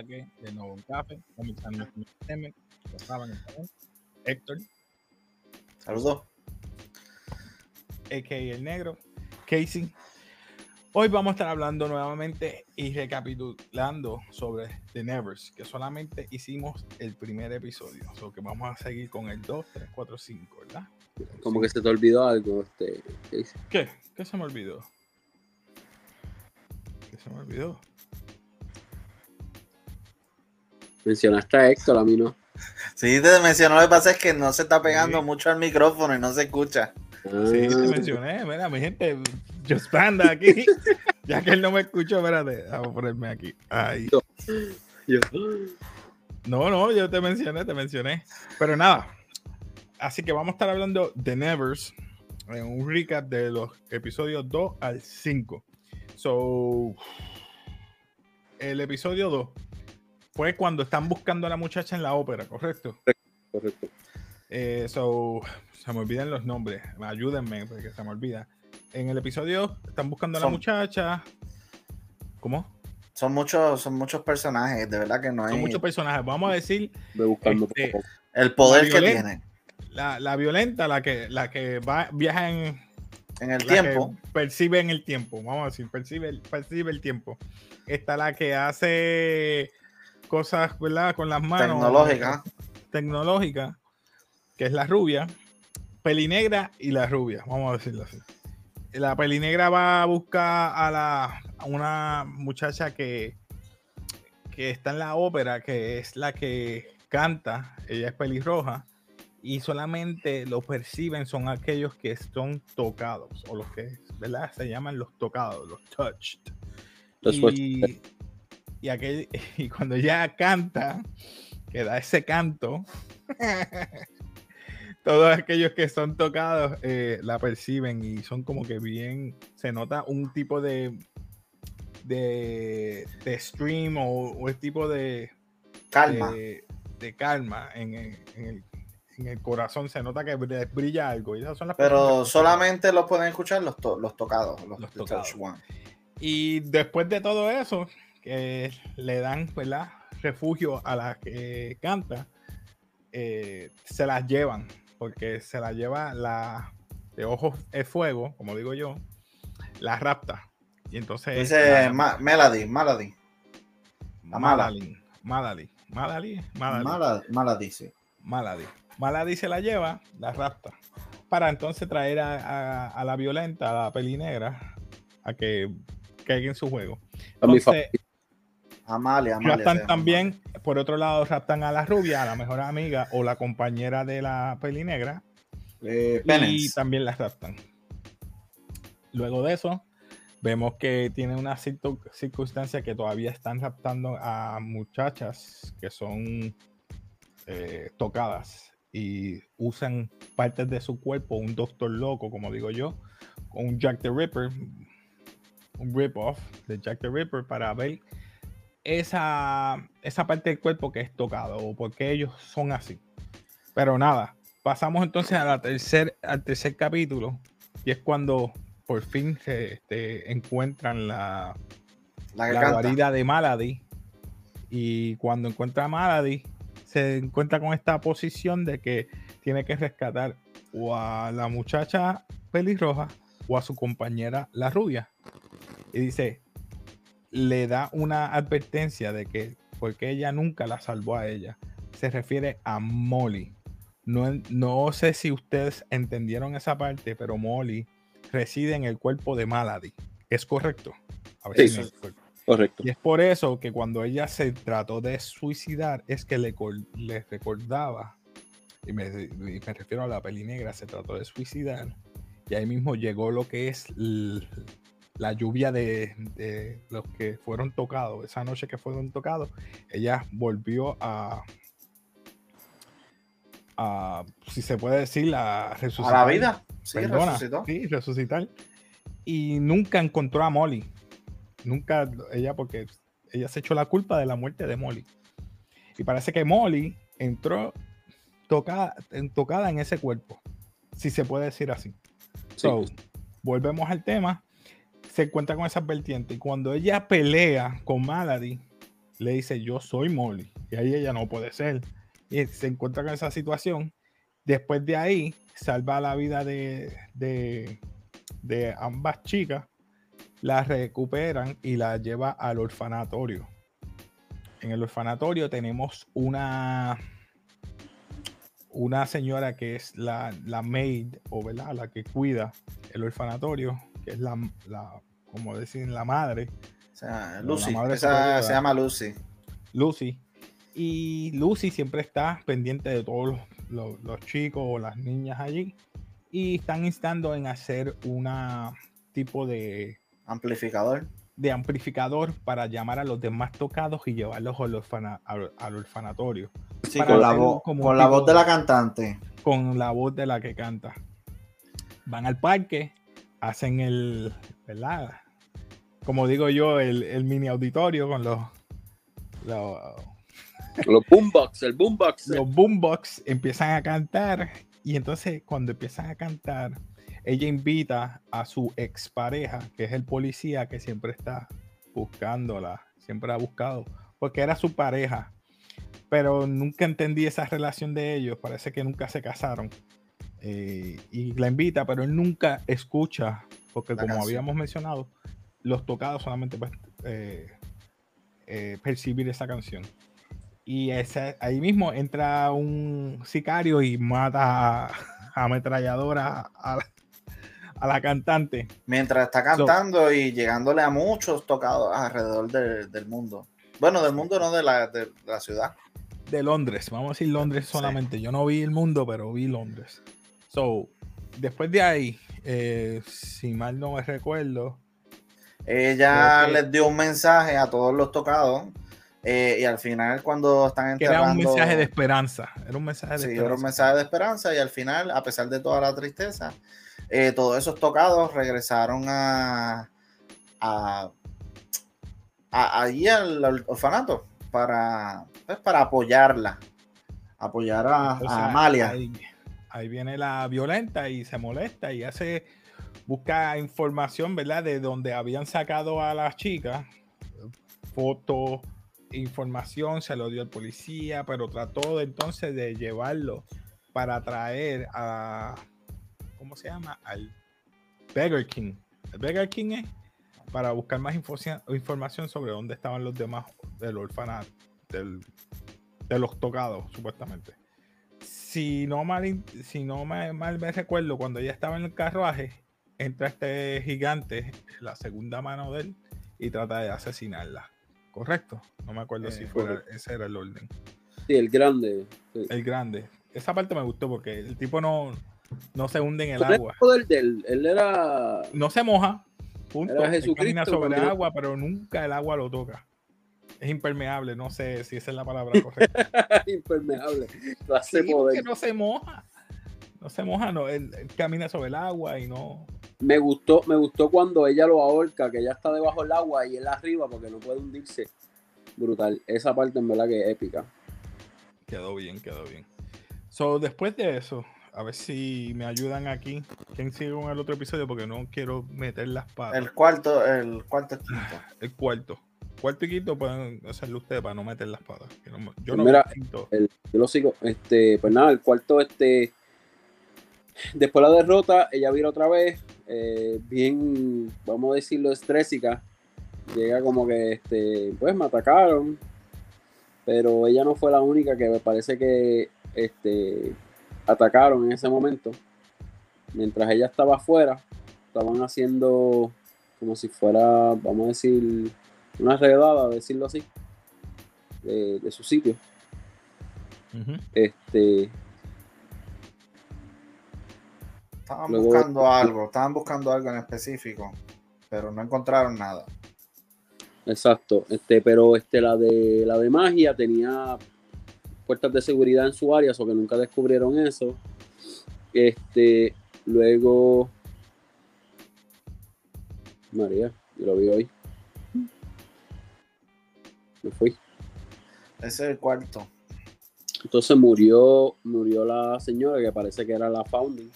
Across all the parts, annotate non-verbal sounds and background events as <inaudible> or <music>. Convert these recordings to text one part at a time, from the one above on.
la que de nuevo un café, comenzando con el lo saben, Héctor. Saludos. A.K. El Negro, Casey. Hoy vamos a estar hablando nuevamente y recapitulando sobre The Nevers, que solamente hicimos el primer episodio. O sea que vamos a seguir con el 2, 3, 4, 5, ¿verdad? Como que se te olvidó algo, este. ¿Qué? ¿Qué se me olvidó? ¿Qué se me olvidó? Mencionaste a Héctor, a mí no. Sí, te mencionó. Lo que pasa es que no se está pegando mucho al micrófono y no se escucha. Sí, te ah. mencioné. Mira, mi gente, yo panda aquí. <laughs> ya que él no me escuchó, espérate. Vamos a ponerme aquí. Ahí. No, no, yo te mencioné, te mencioné. Pero nada. Así que vamos a estar hablando de Nevers en un recap de los episodios 2 al 5. So, el episodio 2 fue cuando están buscando a la muchacha en la ópera, ¿correcto? Correcto. Eh, so, se me olvidan los nombres. Ayúdenme porque se me olvida. En el episodio están buscando a la muchacha. ¿Cómo? Son muchos, son muchos personajes, de verdad que no hay. Son muchos personajes. Vamos a decir. buscando este, el poder que tienen. La, violenta, la que, la que va, viaja en, en el tiempo. Percibe en el tiempo. Vamos a decir, percibe, percibe el tiempo. Está la que hace cosas, ¿verdad? Con las manos. Tecnológica. Tecnológica, que es la rubia. Pelinegra y la rubia, vamos a decirlo así. La pelinegra va a buscar a, la, una muchacha que, que está en la ópera, que es la que canta. Ella es pelirroja y solamente lo perciben son aquellos que son tocados o los que ¿verdad? se llaman los tocados, los touched. y, y, aquel, <laughs> y cuando ella canta, que da ese canto, <laughs> todos aquellos que son tocados eh, la perciben y son como que bien, se nota un tipo de, de, de stream o, o el tipo de calma. De, calma en, el, en, el, corazón, se nota que brilla algo. Y son las Pero solamente lo pueden escuchar los, los tocados, los, los tocados. Y después de todo eso, que le dan ¿verdad? refugio a la que canta, eh, se las llevan, porque se la lleva la de ojos de fuego, como digo yo, la rapta. Y entonces. Dice Melody, Melody. Malady. Malady. Malady. Malady, sí. Malady. Malady se la lleva, la rapta. Para entonces traer a, la violenta, a la peli negra, a que caiga en su juego. Entonces, Amalia, Amalia. Raptan también, por otro lado, raptan a la rubia, a la mejor amiga o la compañera de la peli negra. Eh, y también la raptan. Luego de eso, vemos que tiene una circunstancia que todavía están raptando a muchachas que son eh, tocadas y usan partes de su cuerpo, un doctor loco, como digo yo, con un Jack the Ripper, un rip-off de Jack the Ripper para ver esa, esa parte del cuerpo que es tocado o porque ellos son así. Pero nada, pasamos entonces a la tercer, al tercer capítulo y es cuando por fin se este, encuentran la, la, guarida de Malady y cuando encuentra a Malady se encuentra con esta posición de que tiene que rescatar o a la muchacha pelirroja o a su compañera la rubia. Y dice, le da una advertencia de que porque ella nunca la salvó a ella. Se refiere a Molly. No, no sé si ustedes entendieron esa parte, pero Molly reside en el cuerpo de Malady. ¿Es correcto? sí, correcto. Y es por eso que cuando ella se trató de suicidar, es que le, le recordaba, y me, me, refiero a la peli negra, se trató de suicidar, y ahí mismo llegó lo que es la lluvia de, los que fueron tocados, esa noche que fueron tocados, ella volvió a, a si se puede decir, a resucitar. A la vida, sí, resucitó. Sí, resucitar. Y nunca encontró a Molly. Nunca, ella, porque ella se echó la culpa de la muerte de Molly. Y parece que Molly entró tocada, tocada en ese cuerpo, si se puede decir así. So, volvemos al tema se encuentra con esa vertiente. Y cuando ella pelea con Malady, le dice, yo soy Molly. Y ahí ella no puede ser. Y se encuentra con esa situación. Después de ahí, salva la vida de, de, ambas chicas, las recuperan y las lleva al orfanatorio. En el orfanatorio tenemos una, una señora que es la, la maid, o la que cuida el orfanatorio, que es la, la como decir, la madre. O sea, Lucy, esa se llama Lucy. Lucy. Y Lucy siempre está pendiente de todos los, chicos o las niñas allí. Y están instando en hacer una tipo de amplificador. De amplificador para llamar a los demás tocados y llevarlos al, orfanatorio. Sí, con, la, con la voz de la cantante. Con la voz de la que canta. Van al parque, hacen el, ¿verdad? Como digo yo, el, el mini auditorio con los, los los boombox, el boombox. Los boombox empiezan a cantar y entonces cuando empiezan a cantar, ella invita a su expareja, que es el policía que siempre está buscándola, siempre ha buscado, porque era su pareja, pero nunca entendí esa relación de ellos, parece que nunca se casaron. Eh, y la invita, pero él nunca escucha, porque como habíamos mencionado, los tocados solamente pueden eh, eh, percibir esa canción. Y ese, ahí mismo entra un sicario y mata a, ametralladora a, la cantante. Mientras está cantando y llegándole a muchos tocados alrededor del mundo. Bueno, del mundo no de la, de, la ciudad. De Londres, vamos a decir Londres solamente. Yo no vi el mundo, pero vi Londres. So, después de ahí, eh, si mal no me recuerdo. Ella les dio un mensaje a todos los tocados eh, y al final, cuando están enterrando... Era un mensaje de esperanza. Era un mensaje de sí, esperanza. era un mensaje de esperanza. Y al final, a pesar de toda la tristeza, eh, todos esos tocados regresaron a, a, allí al, orfanato para, pues, para apoyarla. Apoyar a, Amalia. Ahí, viene la violenta y se molesta y hace busca información, ¿verdad? De donde habían sacado a las chicas, fotos, información, se lo dio al policía, pero trató entonces de llevarlo para traer a, ¿cómo se llama? Al Beggar King. El Beggar King es para buscar más información sobre dónde estaban los demás del orfanato, del, de los tocados, supuestamente. Si no mal, si no mal, mal me recuerdo, cuando ella estaba en el carruaje, entra este gigante, la segunda mano de él, y trata de asesinarla. ¿correcto? No me acuerdo si eh, fuera, ese era el orden. Sí, el grande. El grande. Esa parte me gustó porque el tipo no, no se hunde en el agua. él, él era... No se moja, punto. Era camina sobre el agua, pero nunca el agua lo toca. Es impermeable, no sé si esa es la palabra correcta. <laughs> impermeable. Sí, porque no se moja. No se moja, no. él, camina sobre el agua y no, me gustó, me gustó cuando ella lo ahorca, que ella está debajo del agua y él arriba porque no puede hundirse. Brutal. Esa parte en verdad que es épica. Quedó bien, quedó bien. So, después de eso, a ver si me ayudan aquí. ¿Quién sigue con el otro episodio? Porque no quiero meter las patas. El cuarto, el cuarto quinto. <sighs> El cuarto. Cuarto y quinto pueden hacerlo ustedes para no meter las patas. yo no Mira, el, yo lo sigo. Este, pues nada, el cuarto, este. Después de la derrota, ella vino otra vez, eh, bien, vamos a decirlo, estrésica. Llega como que, este, pues me atacaron, pero ella no fue la única que me parece que este, atacaron en ese momento. Mientras ella estaba afuera, estaban haciendo como si fuera, vamos a decir, una redada, decirlo así, de, su sitio. Este Estaban buscando algo, estaban buscando algo en específico, pero no encontraron nada. Exacto, este, pero este, la de la de magia tenía puertas de seguridad en su área, o que nunca descubrieron eso. Este, luego María, yo lo vi hoy. Me fui. Ese es el cuarto. Entonces murió, murió la señora que parece que era la founding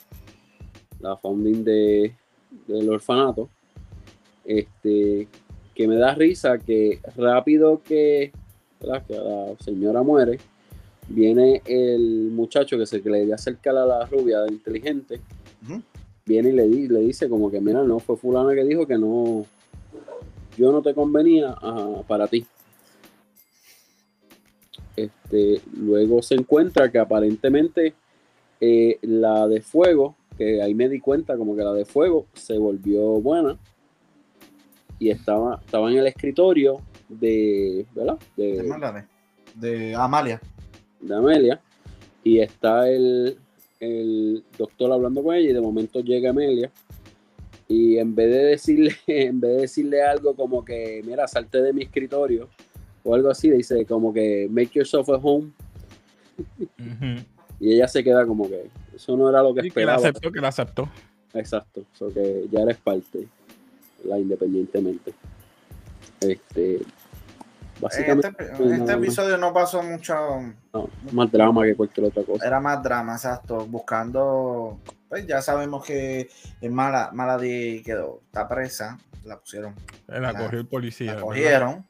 la founding de, del orfanato, este, que me da risa que rápido que que la señora muere, viene el muchacho que se que le acerca a la rubia inteligente, viene y le, le dice como que, mira, no, fue fulana que dijo que no, yo no te convenía para ti. Este, luego se encuentra que aparentemente eh, la de fuego, que ahí me di cuenta como que la de fuego se volvió buena y estaba, estaba en el escritorio de, ¿verdad? De, de, Amalia. De Amelia. Y está el, el doctor hablando con ella y de momento llega Amelia y en vez de decirle, <laughs> en vez de decirle algo como que, mira, salte de mi escritorio o algo así, dice como que make yourself a home. Y ella se queda como que eso no era lo que esperaba. Que la aceptó, que la aceptó. Exacto, eso que ya eres parte, la independientemente. Este, básicamente. Este, este episodio no pasó mucho. No, más drama que cualquier otra cosa. Era más drama, exacto. Buscando. Pues ya sabemos que el Mala, Maladi quedó, está presa, la pusieron. La, cogió el policía. La cogieron.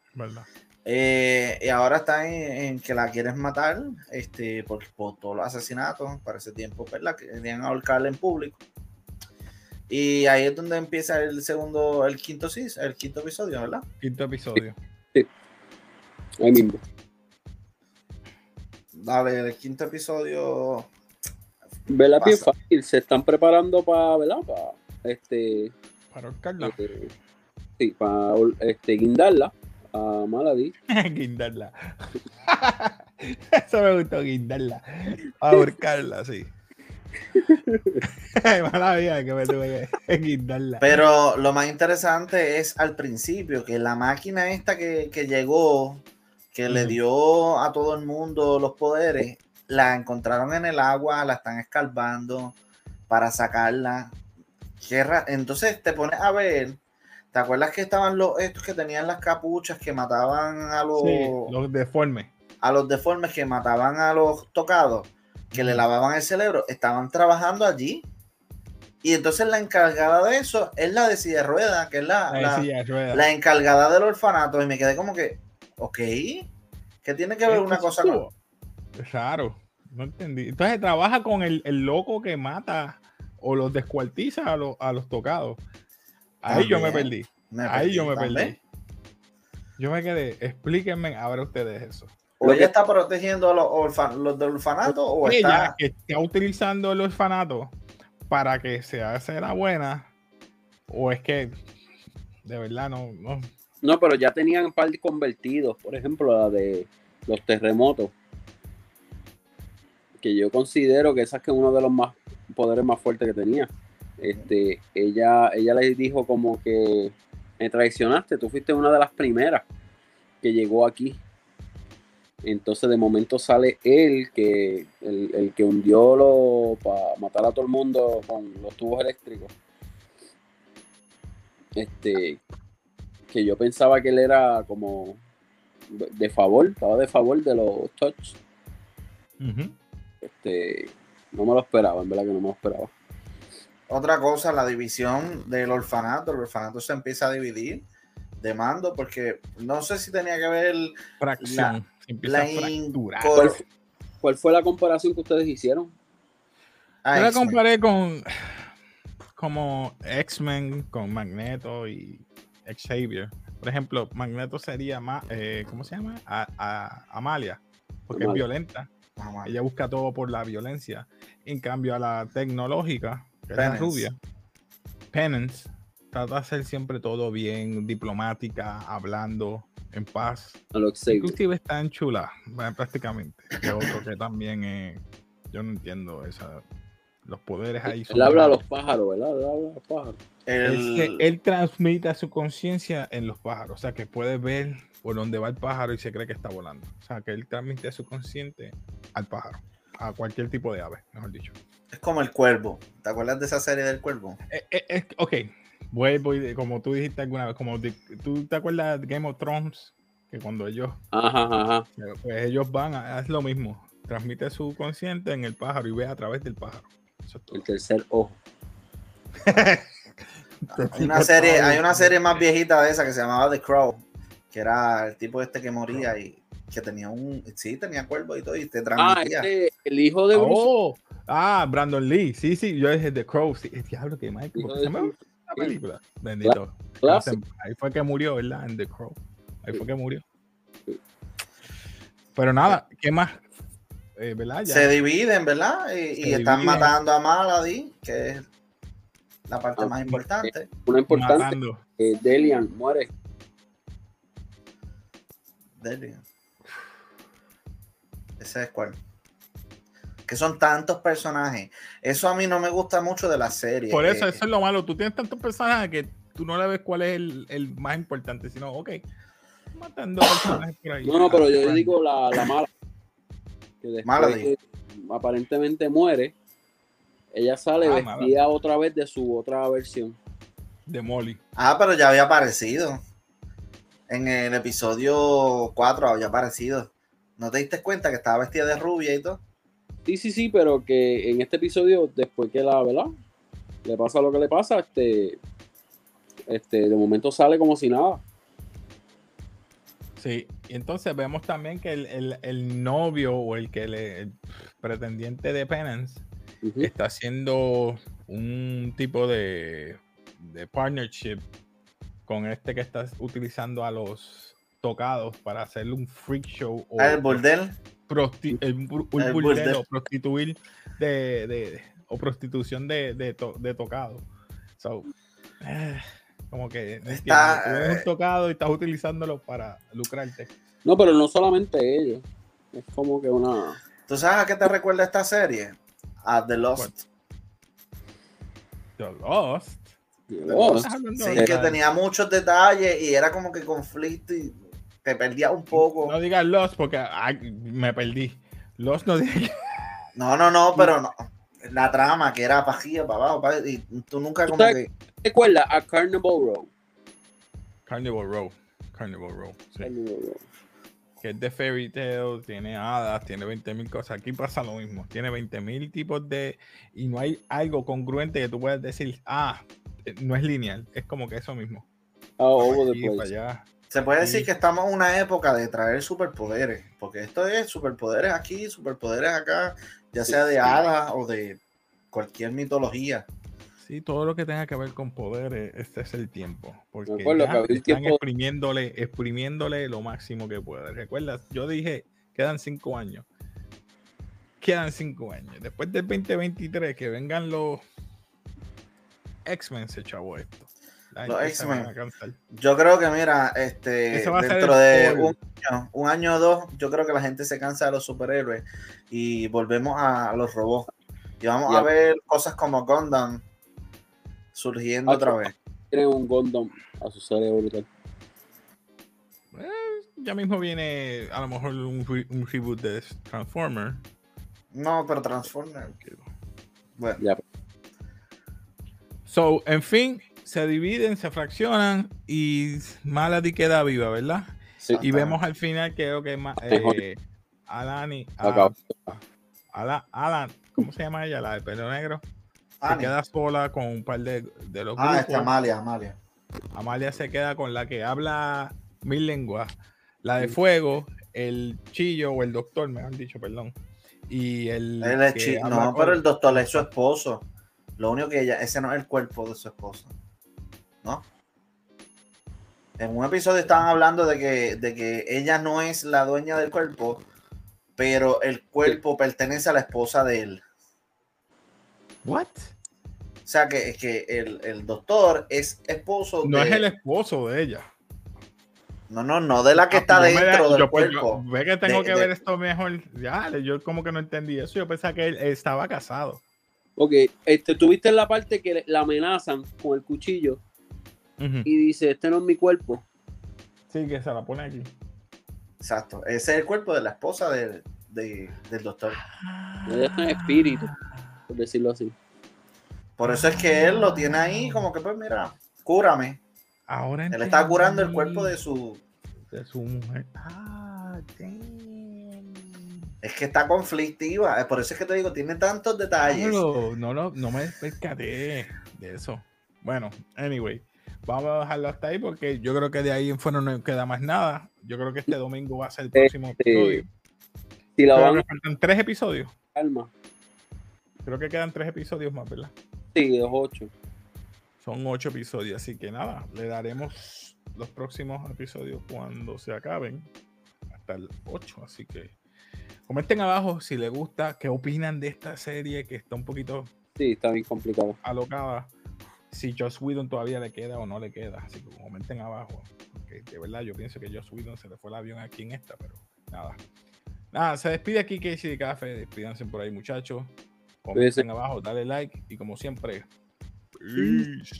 Eh, y ahora está en, que la quieren matar este, por, por todos los asesinatos. Para ese tiempo, pues la querían ahorcarla en público. Y ahí es donde empieza el segundo, el quinto, sí, el quinto episodio, ¿verdad? Quinto episodio. Sí. Ahí mismo. Dale, el quinto episodio. Vela bien fácil, se están preparando para, ¿verdad? Para este. Para ahorcarla. Este, sí, para este, guindarla a Malady. <laughs> guindarla. <laughs> Eso me gustó, guindarla. Para ahorcarla, sí. <laughs> Mala que me tuve que guindarla. Pero lo más interesante es al principio, que la máquina esta que, que llegó que le dio a todo el mundo los poderes, la encontraron en el agua, la están escarbando para sacarla. Entonces te pones a ver, ¿te acuerdas que estaban los estos que tenían las capuchas que mataban a los, los deformes? A los deformes que mataban a los tocados, que le lavaban el cerebro, estaban trabajando allí. Y entonces la encargada de eso es la de silla de rueda, que es la, la encargada del orfanato. Y me quedé como que, Ok. ¿Qué tiene que ver una cosa con.? Claro, no entendí. Entonces trabaja con el, loco que mata o los descuartiza a, los, a los tocados. Ahí yo me perdí. Ahí yo me perdí. Yo me quedé. Explíquenme ahora ustedes eso. ¿O ella está protegiendo a los, los del orfanato o ella está... está utilizando el orfanato para que se haga la buena? ¿O es que de verdad no, no, no, pero ya tenían un par de convertidos, por ejemplo, la de los terremotos. Que yo considero que esa es que uno de los más poderes más fuertes que tenía. Este, ella, ella le dijo como que me traicionaste, tú fuiste una de las primeras que llegó aquí. Entonces de momento sale él, que el, el que hundió lo para matar a todo el mundo con los tubos eléctricos. Este, que yo pensaba que él era como de favor, estaba de favor de los touch. Este, no me lo esperaba, en verdad que no me lo esperaba. Otra cosa, la división del orfanato, el orfanato se empieza a dividir de mando porque no sé si tenía que ver fracción, la, ¿Cuál, fue la comparación que ustedes hicieron? Yo la comparé con como X-Men con Magneto y Xavier. Por ejemplo, Magneto sería más, eh, ¿cómo se llama? A, Amalia, porque es violenta. Ella busca todo por la violencia. En cambio, a la tecnológica, la rubia, Penance, trata de hacer siempre todo bien, diplomática, hablando, en paz. Inclusive está en chula, prácticamente. Que otro que también es, yo no entiendo esa los poderes ahí son. Él habla a los pájaros, ¿verdad? Él habla a los pájaros. Él, transmite su conciencia en los pájaros. O sea, que puede ver por dónde va el pájaro y se cree que está volando. O sea, que él transmite su consciente al pájaro. A cualquier tipo de ave, mejor dicho. Es como el cuervo. ¿Te acuerdas de esa serie del cuervo? Eh, eh, ok. Vuelvo y como tú dijiste alguna vez, como tú te acuerdas de Game of Thrones, que cuando ellos, ajá, ajá. Pues ellos van, a, es lo mismo, transmite su consciente en el pájaro y ve a través del pájaro. El tercer ojo. <laughs> hay, una serie, hay una serie más viejita de esa que se llamaba The Crow, que era el tipo este que moría y que tenía un, sí, tenía cuervo y todo, y te Ah, transmitía. este, el hijo de Bruce. Oh, ah, Brandon Lee. Sí, sí, yo dije The Crow. Sí, el diablo que. Hijo ¿por qué de se me olvidó la película? Bendito. Ahí fue que murió, ¿verdad? En The Crow. Ahí fue que murió. Pero nada, ¿qué más? Eh, ¿Verdad? Ya. Se dividen, ¿verdad? Y, están dividen. matando a Malady, que es la parte Ah, más importante. Una importante, matando. eh, Delian muere. Delian. Ese es cuál. Que son tantos personajes. Eso a mí no me gusta mucho de la serie. Por eso, Eh, eso es lo malo. Tú tienes tantos personajes que tú no le ves cuál es el, el más importante, sino, ok, matando personajes por ahí. No, no, pero yo digo la, la mala. Que Malady. que aparentemente muere, ella sale Ah, vestida otra vez de su otra versión. De Molly. Ah, pero ya había aparecido. En el episodio 4 había aparecido. ¿No te diste cuenta que estaba vestida de rubia y todo? Sí, sí, sí, pero que en este episodio, después que la, ¿verdad? Le pasa lo que le pasa, este, este, de momento sale como si nada. Sí, y entonces vemos también que el, el- el novio o el que le, el pretendiente de Penance está haciendo un tipo de, de partnership con este que está utilizando a los tocados para hacerle un freak show o Ah, el bordel. Prosti- el El prostituir de, de- o prostitución de, de, to- de tocado. So, eh, como que Está- entiendo. Tú eres un tocado y estás utilizándolo para lucrarte. No, pero no solamente ellos. Es como que una. ¿Tú sabes a qué te recuerda esta serie? A The Lost. The Lost. Oh, ¿Estás hablando Sí, de- que tenía muchos detalles y era como que conflicto y te perdía un poco. No digas Lost porque ay, me perdí. Lost no digas No, no, no, <laughs> pero no. La trama que era para arriba, para abajo, pa- y tú nunca como ¿Sabes? que. Recuerda a Carnival Row. Carnival Row. Carnival Row. sí. Carnival Row. Que es de fairy tale, tiene hadas, tiene 20.000 cosas. Aquí pasa lo mismo. Tiene 20.000 tipos de. Y no hay algo congruente que tú puedas decir, ah, eh, no es lineal. Es como que eso mismo. All over the Aquí, para place. allá. Se puede decir que estamos en una época de traer superpoderes, porque esto es superpoderes aquí, superpoderes acá, ya sea de sí. hadas o de cualquier mitología. Sí, todo lo que tenga que ver con poderes, este es el tiempo. Porque ya que están tiempo- exprimiéndole, exprimiéndole lo máximo que puede. ¿Recuerdas? Yo dije, quedan cinco años. Quedan cinco años. Después del 2023, que vengan los X-Men, se chavo esto. Los X-Men. Yo creo que, mira, este, dentro de un año, un año o dos, yo creo que la gente se cansa de los superhéroes y volvemos a, a los robots. Y vamos a ver cosas como Gundam surgiendo Ah, otra vez. Tienen un Gundam a su cerebro. Eh, ya mismo viene a lo mejor un, re- un reboot de Transformer. No, pero Transformer. Bueno, Ya. So, en fin, se dividen, se fraccionan y Malady queda viva, ¿verdad? Sí. Y vemos al final que creo que Mejor. eh, Alani, ah, Acabó. Ala- Alan, ¿cómo se llama ella? La de pelo negro. Se Annie. queda sola con un par de, de los Ah, grupos. este Amalia, Amalia. Amalia se queda con la que habla mil lenguas. La de fuego, el chillo o el doctor, mejor dicho, perdón. Y el. Que habla No, con- pero el doctor es su esposo. Lo único que ella, ese no es el cuerpo de su esposo. ¿No? En un episodio estaban hablando de que, de que ella no es la dueña del cuerpo, pero el cuerpo pertenece a la esposa de él. ¿What? O sea que, que el, el doctor es esposo No de. es el esposo de ella. No, no, no de la que Ah, está yo me dentro da- del yo, pues, yo- cuerpo. ve que tengo De- que de- ver esto mejor. Ya, yo como que no entendí eso. Yo pensaba que él estaba casado. Ok, este, tuviste la parte que la amenazan con el cuchillo y dice, este no es mi cuerpo. Sí, que se la pone aquí. Exacto. Ese es el cuerpo de la esposa de- de- del doctor. Ella está en espíritu, por decirlo así. Por eso es que él lo tiene ahí, como que, pues mira, cúrame. Ahora Él está curando el cuerpo de su. de su mujer. Ah, damn. Es que está conflictiva. Por eso es que te digo, tiene tantos detalles. No, no, no me percaté de eso. Bueno, anyway. Vamos a dejarlo hasta ahí porque yo creo que de ahí en fuera no queda más nada. Yo creo que este domingo va a ser el próximo este, episodio. Si la van... faltan tres episodios. Calma. Creo que quedan tres episodios más, ¿verdad? Sí, dos ocho. Son ocho episodios, así que nada, le daremos los próximos episodios cuando se acaben. Hasta el 8, así que comenten abajo si les gusta, qué opinan de esta serie que está un poquito... Sí, está bien complicado. Alocada. Si Joss Whedon todavía le queda o no le queda, así que comenten abajo. Porque de verdad yo pienso que Joss Whedon se le fue el avión aquí en esta, pero nada. Nada, se despide aquí Casey de Café. Despídanse por ahí, muchachos. Comenten abajo, dale like y como siempre, peace.